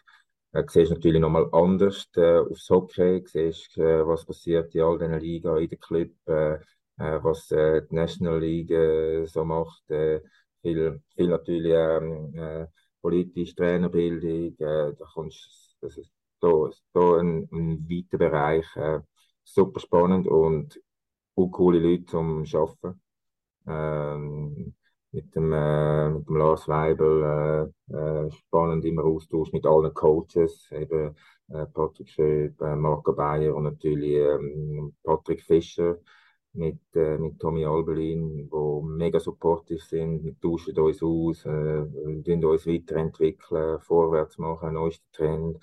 Speaker 4: Äh, du siehst natürlich nochmal anders äh, aufs Hockey, du siehst, äh, was passiert in all diesen Ligen, in den Club, äh, äh, was äh, die National League äh, so macht. Äh, viel, viel natürlich ähm, äh, politische Trainerbildung, äh, da kommst, das ist so, so ein, ein weiter Bereich, äh, super spannend und auch coole Leute zum Arbeiten. Ähm, mit dem, äh, mit dem Lars Weibel äh, äh, spannend immer Austausch mit allen Coaches, eben äh, Patrick Schöb, äh, Marco Bayer und natürlich ähm, Patrick Fischer mit, äh, mit Tommy Albelin, wo mega supportive sind, wir tauschen uns aus, äh, uns weiterentwickeln, vorwärts machen, neuester Trend.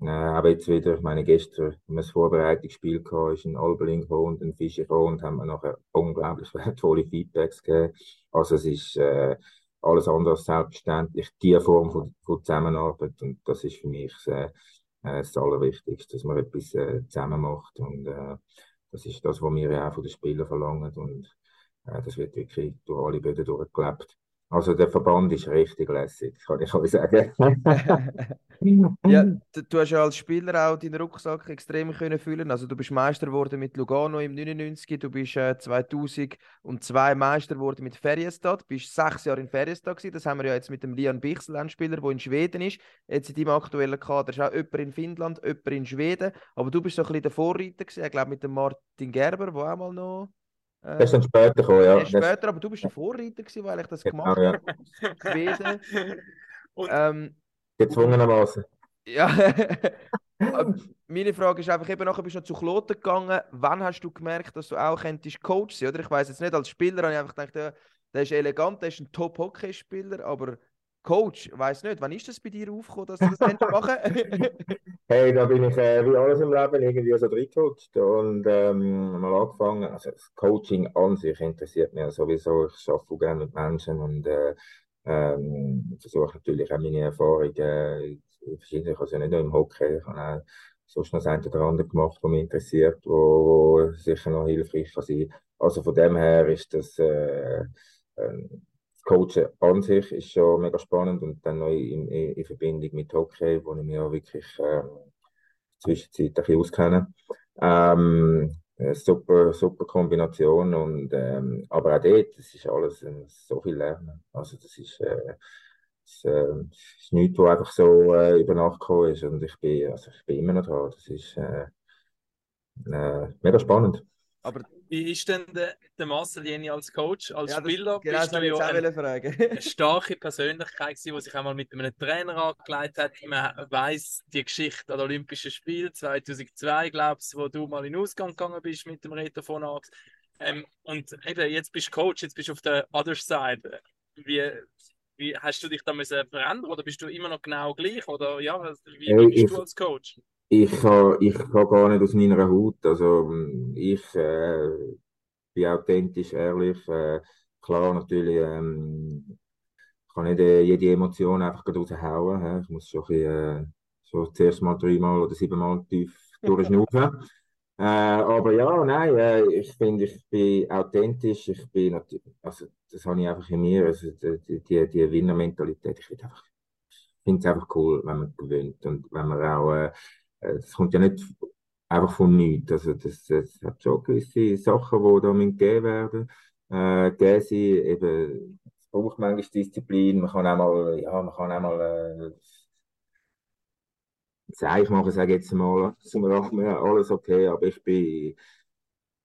Speaker 4: Äh, aber jetzt wieder, ich meine, gestern haben wir ein Vorbereitungsspiel gehabt, ist ein Albelin gekommen und ein Fischer gekommen und haben wir nachher unglaublich wertvolle Feedbacks gegeben. Also es ist äh, alles andere als selbstverständlich, die Form von, von Zusammenarbeit und das ist für mich äh, das Allerwichtigste, dass man etwas äh, zusammen macht. Und äh, das ist das, was wir ja auch von den Spielern verlangen. Und äh, das wird wirklich durch alle Böden durchgelebt. Also der Verband ist richtig lässig, kann ich euch sagen.
Speaker 2: ja, du, hast ja als Spieler auch deinen Rucksack extrem können füllen. Also du bist Meister geworden mit Lugano im 99, du bist äh, 2002 Meister geworden mit Feriestad, du bist sechs Jahre in Feriestad gewesen. Das haben wir ja jetzt mit dem Lian Bichsel, ein Spieler, der in Schweden ist. Jetzt in deinem aktuellen Kader ist auch jemand in Finnland, jemand in Schweden. Aber du bist so ein bisschen der Vorreiter gewesen, ich glaube mit dem Martin Gerber, der auch mal noch
Speaker 4: das ist dann später gekommen, ja.
Speaker 2: Später, aber du bist der Vorreiter gewesen, weil ich das genau, gemacht ja. habe. Gewesen.
Speaker 4: ähm, Gezwungenermaßen.
Speaker 2: Ja. Meine Frage ist einfach, eben nachher bist du noch zu Kloten gegangen. Wann hast du gemerkt, dass du auch könntest Coach sein? Oder ich weiß jetzt nicht, als Spieler habe ich einfach gedacht, ja, der ist elegant, der ist ein Top-Hockey-Spieler, aber Coach, weiß nicht, wann ist das bei dir aufgekommen, dass du das machen
Speaker 4: Hey, da bin ich äh, wie alles im Leben irgendwie so reingerutscht und ähm, mal angefangen. Also das Coaching an sich interessiert mich ja sowieso. Ich arbeite gerne mit Menschen und äh, ähm, versuche natürlich auch meine Erfahrungen äh, verschiedene, also nicht nur im Hockey, ich habe auch sonst noch das eine oder andere gemacht, was mich interessiert, wo, wo sicher noch hilfreich kann sein. Also von dem her ist das äh, äh, Coachen an sich ist schon mega spannend und dann noch in, in, in Verbindung mit Hockey, wo ich mich auch wirklich ähm, zwischenzeit auskenne. Ähm, super, super Kombination und ähm, aber auch dort, das ist alles äh, so viel Lernen. Also das ist, äh, das, äh, das ist nichts, was einfach so äh, über Nacht gekommen ist und ich bin, also ich bin immer noch dran. Das ist äh, äh, mega spannend.
Speaker 1: Aber wie ist denn der, der Marcel Jenny als Coach, als
Speaker 2: ja,
Speaker 1: Spieler?
Speaker 2: Genau, bist du ja
Speaker 1: eine, eine, starke Persönlichkeit die sich einmal mit einem Trainer angelegt hat. Man weiß die Geschichte an Olympischen Spielen 2002, glaubst wo du mal in den Ausgang gegangen bist mit dem Reto von Ax. Ähm, und eben, jetzt bist du Coach, jetzt bist du auf der other side. Wie, wie hast du dich da müssen verändern oder bist du immer noch genau gleich? Oder ja, wie, wie bist du als Coach?
Speaker 4: Ich kann, ich kann gar nicht aus meiner Haut. Also ich äh, bin authentisch, ehrlich. Äh, klar, natürlich ähm, kann nicht äh, jede Emotion einfach raushauen. Ich muss schon ein bisschen, zuerst mal dreimal oder siebenmal tief durchschnaufen. aber ja, nein, äh, ich finde, ich bin authentisch. Ich bin also das habe ich einfach in mir. Also die, die, die Winnermentalität. Ich finde es einfach cool, wenn man gewinnt und wenn man auch äh, äh, das kommt ja nicht einfach von nichts. Also das, das hat schon gewisse Sachen, die da gegeben werden. Äh, gegeben sind, eben, es braucht manchmal Disziplin, man kann auch mal, ja, man kann auch mal äh, Zeich machen, sage jetzt mal, zum Rahmen, alles okay, aber ich bin,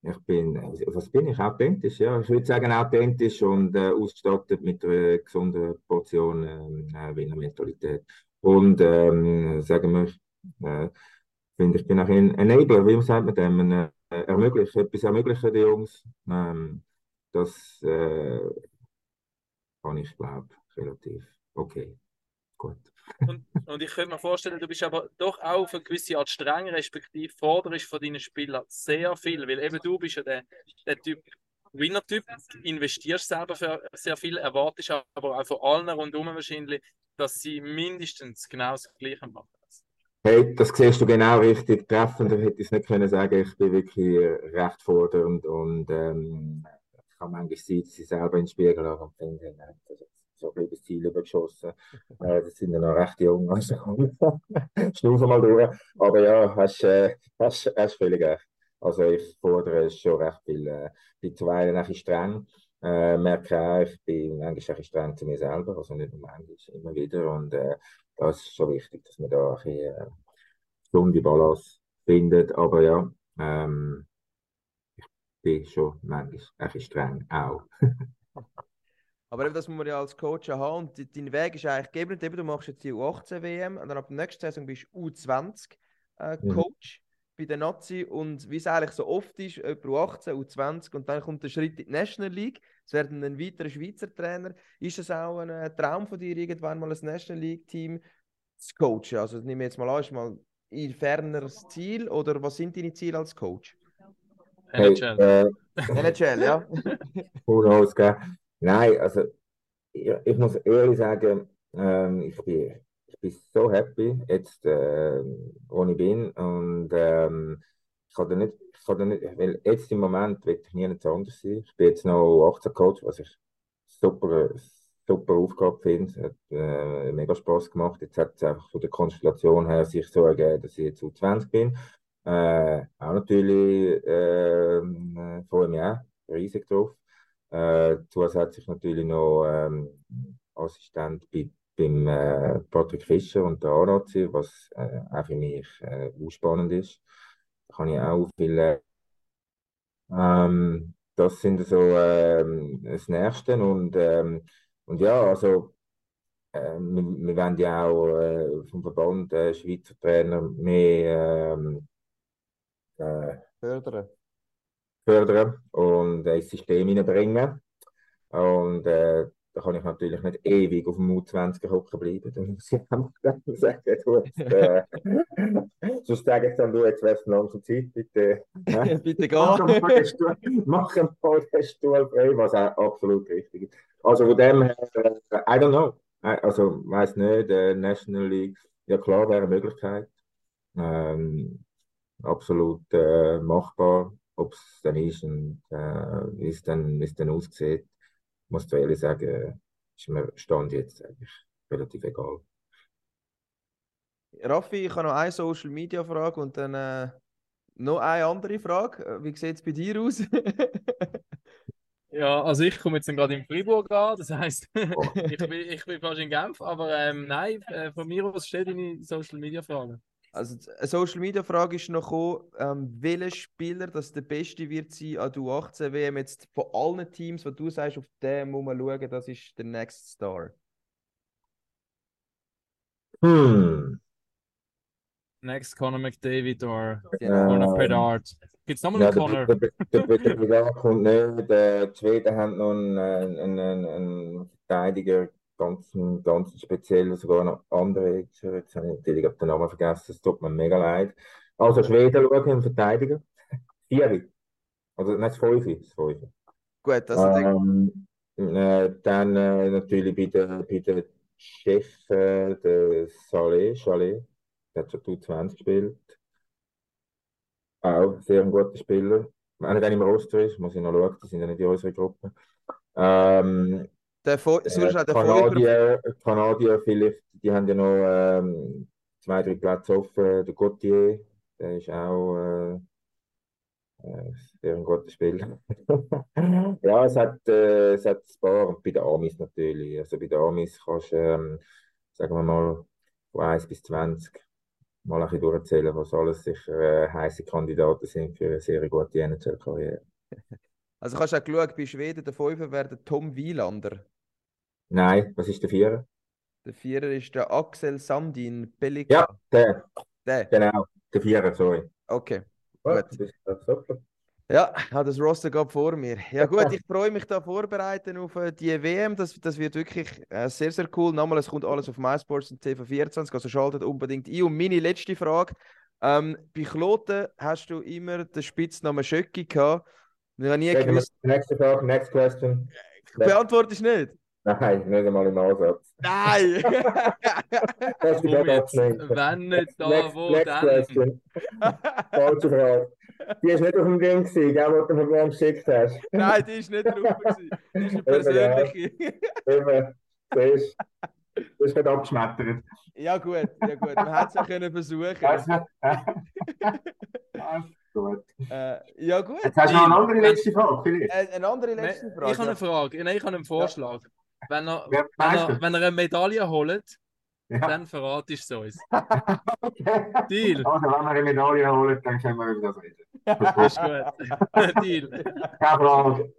Speaker 4: ich bin, was bin ich? Authentisch, ja. Ich würde sagen, authentisch und äh, ausgestattet mit einer gesunden Portion äh, Wiener Mentalität. Und ähm, sagen wir, äh, finde ich bin auch ein Enabler, wie sagt man dem, ein, äh, ermöglicht, etwas ermöglichen den Jungs. Ähm, das äh, kann ich glaube relativ okay. Gut.
Speaker 1: Und, und, ich könnte mir vorstellen, du bist aber doch auch auf eine gewisse Art streng, respektive forderst von deinen Spielern sehr viel, weil eben du bist ja der, der Typ, Winner-Typ, investierst selber für sehr viel, erwartest aber auch von allen rundherum wahrscheinlich, dass sie mindestens genau das Gleiche machen.
Speaker 4: Hey, das siehst du genau richtig. Treffender hätte ich es nicht können sagen. Ich bin wirklich recht fordernd und ähm, ich kann manchmal sehen, dass ich selber in den Spiegel habe und finde, nein, das ist so ein das Ziel übergeschossen. Äh, das sind ja noch recht jung, also schnaufen mal durch. Aber ja, hast, äh, hast, hast völlig recht. Also ich fordere schon recht viel. Äh, bin zuweilen ein bisschen streng. Äh, merke auch, ich bin manchmal ein streng zu mir selber, also nicht nur manchmal, immer wieder. Und äh, das ist schon wichtig, dass man da ein bisschen äh, gesunde Balance findet. Aber ja, ähm, ich bin schon manchmal ein bisschen streng auch.
Speaker 2: Aber eben, das muss man ja als Coach haben. Und dein Weg ist eigentlich gegeben. du machst jetzt die U18-WM und dann ab der nächsten Saison bist du U20-Coach äh, mhm. Bei der Nazi. Und wie es eigentlich so oft ist, jemand U18, U20 und dann kommt der Schritt in die National League. Es werden ein weiterer Schweizer Trainer. Ist es auch ein äh, Traum von dir, irgendwann mal ein National League-Team zu coachen? Also nehme ich jetzt mal an, ist mal ein ferneres Ziel oder was sind deine Ziele als Coach?
Speaker 1: NHL. Hey,
Speaker 2: äh, NHL, ja.
Speaker 4: Who knows, gell? Nein, also ich, ich muss ehrlich sagen, ähm, ich bin ich bin so happy, jetzt, äh, wo ich bin. Und ähm, ich kann da nicht, ich kann nicht, weil jetzt im Moment will ich nie anders sein. Ich bin jetzt noch 18 Coach, was ich super, super Aufgabe finde. Es hat äh, mega Spaß gemacht. Jetzt hat es einfach von der Konstellation her sich so ergeben, dass ich jetzt U20 bin. Äh, auch natürlich äh, freue mich auch riesig drauf. Äh, zusätzlich natürlich noch ähm, Assistent bei, beim äh, Patrick Fischer und der ARAC, was äh, auch für mich äh, spannend ist. Da kann ich auch viele. Ähm, das sind so ähm, das Nächste und, ähm, und ja, also äh, wir, wir wollen ja auch äh, vom Verband äh, Schweizer Trainer mehr ähm, äh,
Speaker 2: Fördern.
Speaker 4: fördern und äh, ins System hineinbringen. Und äh, da kann ich natürlich nicht ewig auf dem U20 hocken bleiben. Da muss ich einfach sagen, du, jetzt, äh, sonst sage ich dann, du, jetzt wärst du langsam Zeit, bitte.
Speaker 2: Ja, bitte
Speaker 4: Mach
Speaker 2: geh.
Speaker 4: ein paar Stuhl, mach ein paar Stuhl frei, was auch absolut richtig ist. Also von dem her, äh, I don't know. Äh, Also, weiß nicht, äh, National League, ja klar, wäre eine Möglichkeit. Ähm, absolut äh, machbar, ob es dann ist und äh, wie es dann, dann aussieht. Muss ich ehrlich sagen, ist mir Stand jetzt eigentlich relativ egal.
Speaker 2: Raffi, ich habe noch eine Social Media Frage und dann äh, noch eine andere Frage. Äh, Wie sieht es bei dir aus?
Speaker 1: Ja, also ich komme jetzt gerade in Fribourg an, das heisst,
Speaker 4: Oh.
Speaker 1: ich bin, ich bin fast in Genf, aber ähm, nein, äh, von mir aus stell deine Social Media Fragen.
Speaker 2: Also, eine Social Media Frage ist noch gekommen, ähm, welcher Spieler das der beste wird sein an der U18 WM jetzt von allen Teams, wo du sagst, auf den muss man schauen, das ist der Next Star.
Speaker 4: Hm.
Speaker 1: Next Conor McDavid oder
Speaker 2: Genau.
Speaker 1: Conor
Speaker 4: Ähm,
Speaker 1: Bedard. Gibt es nochmal
Speaker 4: Ja,
Speaker 1: einen Conor?
Speaker 4: der, der, der, der Brigade kommt nicht. Der Schweden hat noch einen, einen, einen, einen Verteidiger, ganz, ganz speziell, sogar noch andere. Jetzt jetzt habe ich natürlich den Namen vergessen, es tut mir mega leid. Also Schweden schauen, Verteidiger. Vier. Also nicht fünf, das fünf.
Speaker 2: Gut, also
Speaker 4: Ähm, äh, dann äh, natürlich bei der, bei der Chef, äh, der Saleh, Chalet, der hat schon U20 gespielt. Auch sehr ein guter Spieler. Wenn er dann im Roster ist, muss ich noch schauen, die sind ja nicht in unserer Gruppe. Ähm,
Speaker 2: der, sonst
Speaker 4: äh, Kanadier, Kanadier vielleicht, die haben ja noch ähm, zwei, drei Plätze offen. Der Gauthier, der ist auch äh, äh, sehr ein guter Spieler. Ja, es hat, äh, es hat ein paar, und bei den Amis natürlich. Also bei den Amis kannst du, ähm, sagen wir mal, von 1 bis 20 mal ein bisschen durchzählen, was alles sicher äh, heiße Kandidaten sind für eine sehr gute NHL-Karriere.
Speaker 2: also kannst du auch schauen, bei Schweden der Fünfer wäre der Tom Wielander.
Speaker 4: Nein, was ist der Vierer?
Speaker 2: Der Vierer ist der Axel Sandin Pellica.
Speaker 4: Ja, der,
Speaker 2: Der,
Speaker 4: genau, der Vierer, sorry.
Speaker 2: okay.
Speaker 4: Gut,
Speaker 2: Gut.
Speaker 4: das.
Speaker 2: Ja, ich habe das Roster gerade vor mir. Ja gut, ich freue mich da vorbereiten auf äh, die WM. Das, das wird wirklich äh, sehr, sehr cool. Nochmal, es kommt alles auf MySports und TV24, also schaltet unbedingt ein. Und meine letzte Frage. Ähm, bei Kloten hast du immer den Spitznamen Schöcki gehabt. Und Ich habe nie
Speaker 4: Gehen wir
Speaker 2: gewusst,
Speaker 4: zur nächsten Frage, next question.
Speaker 2: beantwortest du nicht?
Speaker 4: Nein, nicht einmal im Ansatz.
Speaker 2: Nein!
Speaker 4: Das ist gerade
Speaker 1: jetzt, wenn nicht da,
Speaker 4: Next,
Speaker 1: wo
Speaker 4: next
Speaker 1: dann?
Speaker 4: question. Falsche Frage. Die ist nicht auf dem Ding gewesen, gell, was du mir vorhin geschickt hast.
Speaker 2: Nein, die ist nicht drauf. gewesen. Die ist eine
Speaker 4: Eben, ja.
Speaker 2: persönliche.
Speaker 4: Eben, siehst du. Das ist nicht abgeschmettert.
Speaker 2: Ja gut, ja gut. Man hätte es ja können versuchen.
Speaker 4: Gut.
Speaker 2: Äh, ja gut.
Speaker 4: Jetzt hast du noch eine andere letzte Frage, vielleicht.
Speaker 2: Eine andere letzte
Speaker 1: Nein,
Speaker 2: Frage.
Speaker 1: Ich habe eine Frage, nein, ich habe einen Vorschlag. Wenn er, wenn er, wenn er eine Medaille holt,
Speaker 4: Ja.
Speaker 1: dann verratest du es uns.
Speaker 4: Okay.
Speaker 1: Deal.
Speaker 4: Also, wenn wir eine Medaille holen, dann können wir über das reden.
Speaker 1: Ist gut. Deal.
Speaker 4: Keine Frage.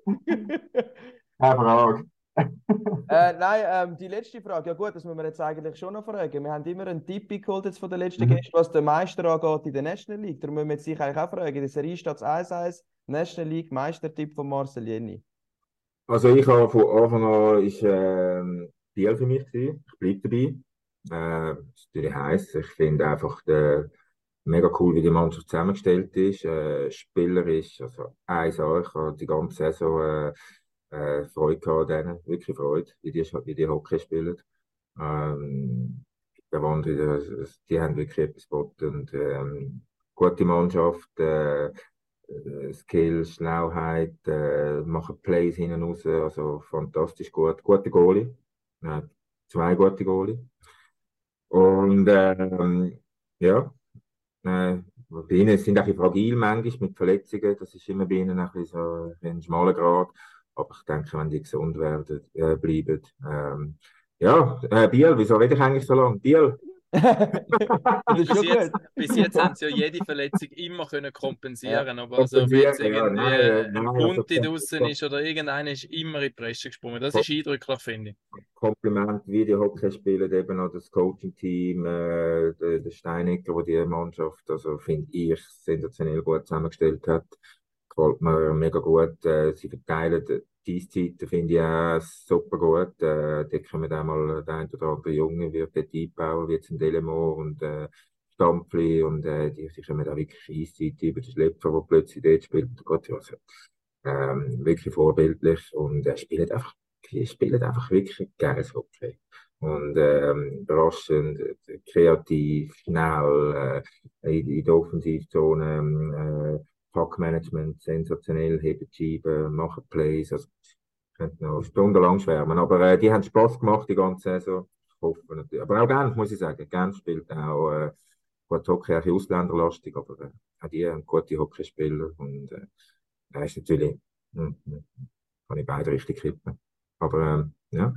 Speaker 4: Keine Frage.
Speaker 2: Äh, nein, ähm, die letzte Frage. Ja gut, das müssen wir jetzt eigentlich schon noch fragen. Wir haben immer einen Tipp geholt jetzt von den letzten
Speaker 4: Mhm.
Speaker 2: Gästen, was der Meister angeht in der National League. Darum müssen wir jetzt sich eigentlich auch fragen. Der Serie steht es 1-1, National League, Meistertipp von Marcel Jenny.
Speaker 4: Also ich habe von Anfang an ist ähm, Biel für mich gewesen. Ich bleibe dabei. Äh, das ist natürlich heiß. Ich finde einfach der, mega cool, wie die Mannschaft zusammengestellt ist. Äh, spielerisch, also 1A. Ich habe die ganze Saison äh, äh, Freude an denen. Wirklich Freude, wie die, wie die Hockey spielen. Ähm, der Wandel, äh, die haben wirklich etwas geboten. Und, ähm, gute Mannschaft, äh, äh, Skills, Schnellheit, äh, machen Plays hinten raus, also fantastisch gut. Gute Goalie, äh, zwei gute Goalie. Und ähm, ja, äh, bei ihnen sind auch fragil manchmal mit Verletzungen, das ist immer bei ihnen ein bisschen so ein schmaler Grad. Aber ich denke, wenn die gesund werden, äh, bleiben. Ähm, ja, äh, Biel, wieso rede ich eigentlich so lange? Biel,
Speaker 1: Bis jetzt, bis jetzt haben sie ja jede Verletzung immer können kompensieren aber also, ob
Speaker 4: kompensieren,
Speaker 1: jetzt irgendwie
Speaker 4: ja, nein, äh,
Speaker 1: ein
Speaker 4: nein, also
Speaker 1: Bunti
Speaker 4: kom-
Speaker 1: draußen ist oder irgendeiner ist immer in die Presse gesprungen. Das ist eindrücklich, finde ich.
Speaker 4: Kompliment, wie die Hockey spielen, eben auch das Coaching-Team, äh, der, der Steinecker, der die Mannschaft, also finde ich, sensationell gut zusammengestellt hat. Gefällt mir mega gut. Äh, sie verteilen die Eiszeiten, finde ich auch super gut. Äh, da kommen auch mal der ein oder andere Junge, wird einbauen, wie ein Delemore und äh, Stampfli und äh, die, die kommen auch wirklich Eiszeit über den Schlepper, der plötzlich dort spielt. Gott, ja, also, ähm, wirklich vorbildlich und er spielt einfach die spielen einfach wirklich geiles Hockey. Und ähm, überraschend, äh, kreativ, schnell, äh, in, in der Offensivzone, ähm, äh, Packmanagement, sensationell, Scheiben, machen Plays. Also, ich könnte noch stundenlang schwärmen. Aber äh, die haben Spaß gemacht die ganze Saison. Ich hoffe natürlich. Aber auch Genf, muss ich sagen. Genf spielt auch äh, gut Hockey, auch ausländerlastig, aber äh, auch die haben gute Hockeyspieler. Und äh, ist natürlich, hm, hm, kann ich beide richtig kippen. Aber ähm, ja,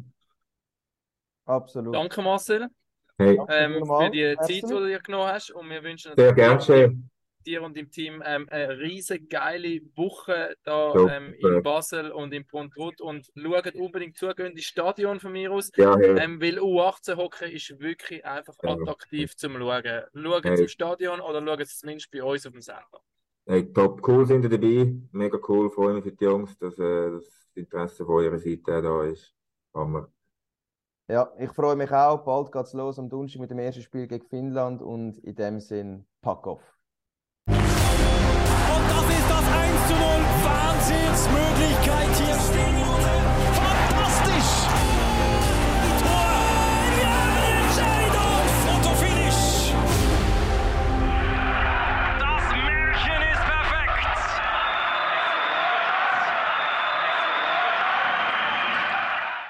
Speaker 2: Absolut.
Speaker 1: Danke, Marcel,
Speaker 4: hey,
Speaker 1: ähm, für die. Zeit, die du dir genommen hast. Und wir wünschen
Speaker 4: sehr
Speaker 1: natürlich
Speaker 4: gern schön.
Speaker 1: Dir und dem Team ähm, eine riesige geile Woche da ähm, in Basel und in Pontrut und schaut unbedingt zu, geht ins Stadion von mir aus.
Speaker 4: Ja, hey,
Speaker 1: Ähm, weil U18-Hockey ist wirklich einfach
Speaker 4: Ja.
Speaker 1: attraktiv zum Schauen. Schaut
Speaker 4: Hey.
Speaker 1: im Stadion oder schaut es zumindest bei uns auf dem Sender.
Speaker 4: hey, top, cool sind ihr dabei. Mega cool, freue mich für die Jungs, dass äh, das Interesse von eurer Seite da ist. Hammer.
Speaker 2: Ja, ich freue mich auch. Bald geht's los am Donnerstag mit dem ersten Spiel gegen Finnland und in dem Sinn, pack off. 1 zu 0. Wahnsinnsmöglichkeit hier stehen.